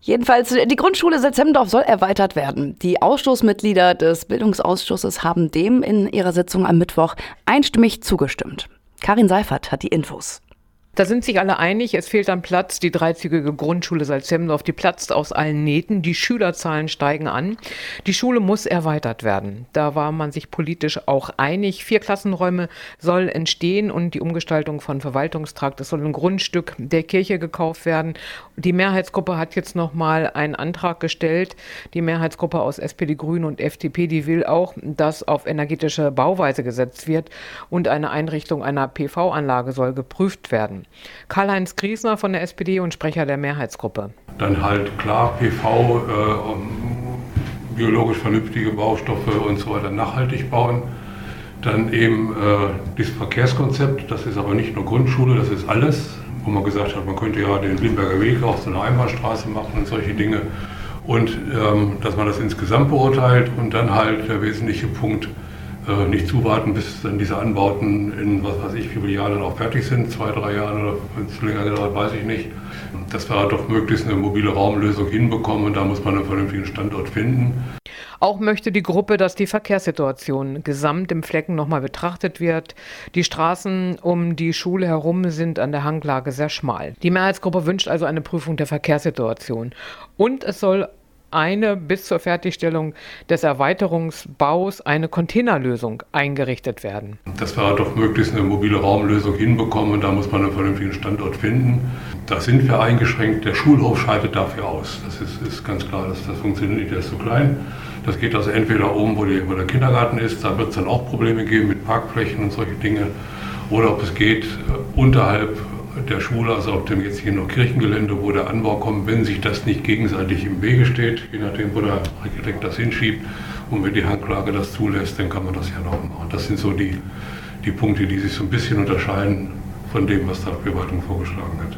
Jedenfalls, die Grundschule Setzemdorf soll erweitert werden. Die Ausschussmitglieder des Bildungsausschusses haben dem in ihrer Sitzung am Mittwoch einstimmig zugestimmt. Karin Seifert hat die Infos. Da sind sich alle einig, es fehlt an Platz. Die dreizügige Grundschule Salzhemdorf, die platzt aus allen Nähten. Die Schülerzahlen steigen an. Die Schule muss erweitert werden. Da war man sich politisch auch einig. Vier Klassenräume soll entstehen und die Umgestaltung von Verwaltungstrakt. Es soll ein Grundstück der Kirche gekauft werden. Die Mehrheitsgruppe hat jetzt nochmal einen Antrag gestellt. Die Mehrheitsgruppe aus SPD, Grünen und FDP, die will auch, dass auf energetische Bauweise gesetzt wird und eine Einrichtung einer PV-Anlage soll geprüft werden. Karl-Heinz Griesner von der SPD und Sprecher der Mehrheitsgruppe. Dann halt klar PV, äh, biologisch vernünftige Baustoffe und so weiter nachhaltig bauen. Dann eben äh, das Verkehrskonzept, das ist aber nicht nur Grundschule, das ist alles, wo man gesagt hat, man könnte ja den Limberger Weg auch so eine Einbahnstraße machen und solche Dinge. Und ähm, dass man das insgesamt beurteilt und dann halt der wesentliche Punkt, nicht zuwarten, bis dann diese Anbauten in was weiß ich, wie viele Jahren auch fertig sind, zwei, drei Jahren oder wenn es länger dauert, weiß ich nicht. Dass wir doch möglichst eine mobile Raumlösung hinbekommen und da muss man einen vernünftigen Standort finden. Auch möchte die Gruppe, dass die Verkehrssituation gesamt im Flecken nochmal betrachtet wird. Die Straßen um die Schule herum sind an der Hanglage sehr schmal. Die Mehrheitsgruppe wünscht also eine Prüfung der Verkehrssituation. Und es soll eine bis zur Fertigstellung des Erweiterungsbaus eine Containerlösung eingerichtet werden. Dass wir doch möglichst eine mobile Raumlösung hinbekommen da muss man einen vernünftigen Standort finden. Da sind wir eingeschränkt. Der Schulhof scheidet dafür aus. Das ist, ist ganz klar, dass das funktioniert nicht, der ist zu klein. Das geht also entweder oben, wo, die, wo der Kindergarten ist, da wird es dann auch Probleme geben mit Parkflächen und solche Dinge. Oder ob es geht äh, unterhalb der Schule, also auf dem jetzigen noch Kirchengelände, wo der Anbau kommt, wenn sich das nicht gegenseitig im Wege steht, je nachdem, wo der Architekt das hinschiebt und wenn die Hanglage das zulässt, dann kann man das ja noch machen. Das sind so die, die Punkte, die sich so ein bisschen unterscheiden von dem, was der Verwaltung vorgeschlagen hat.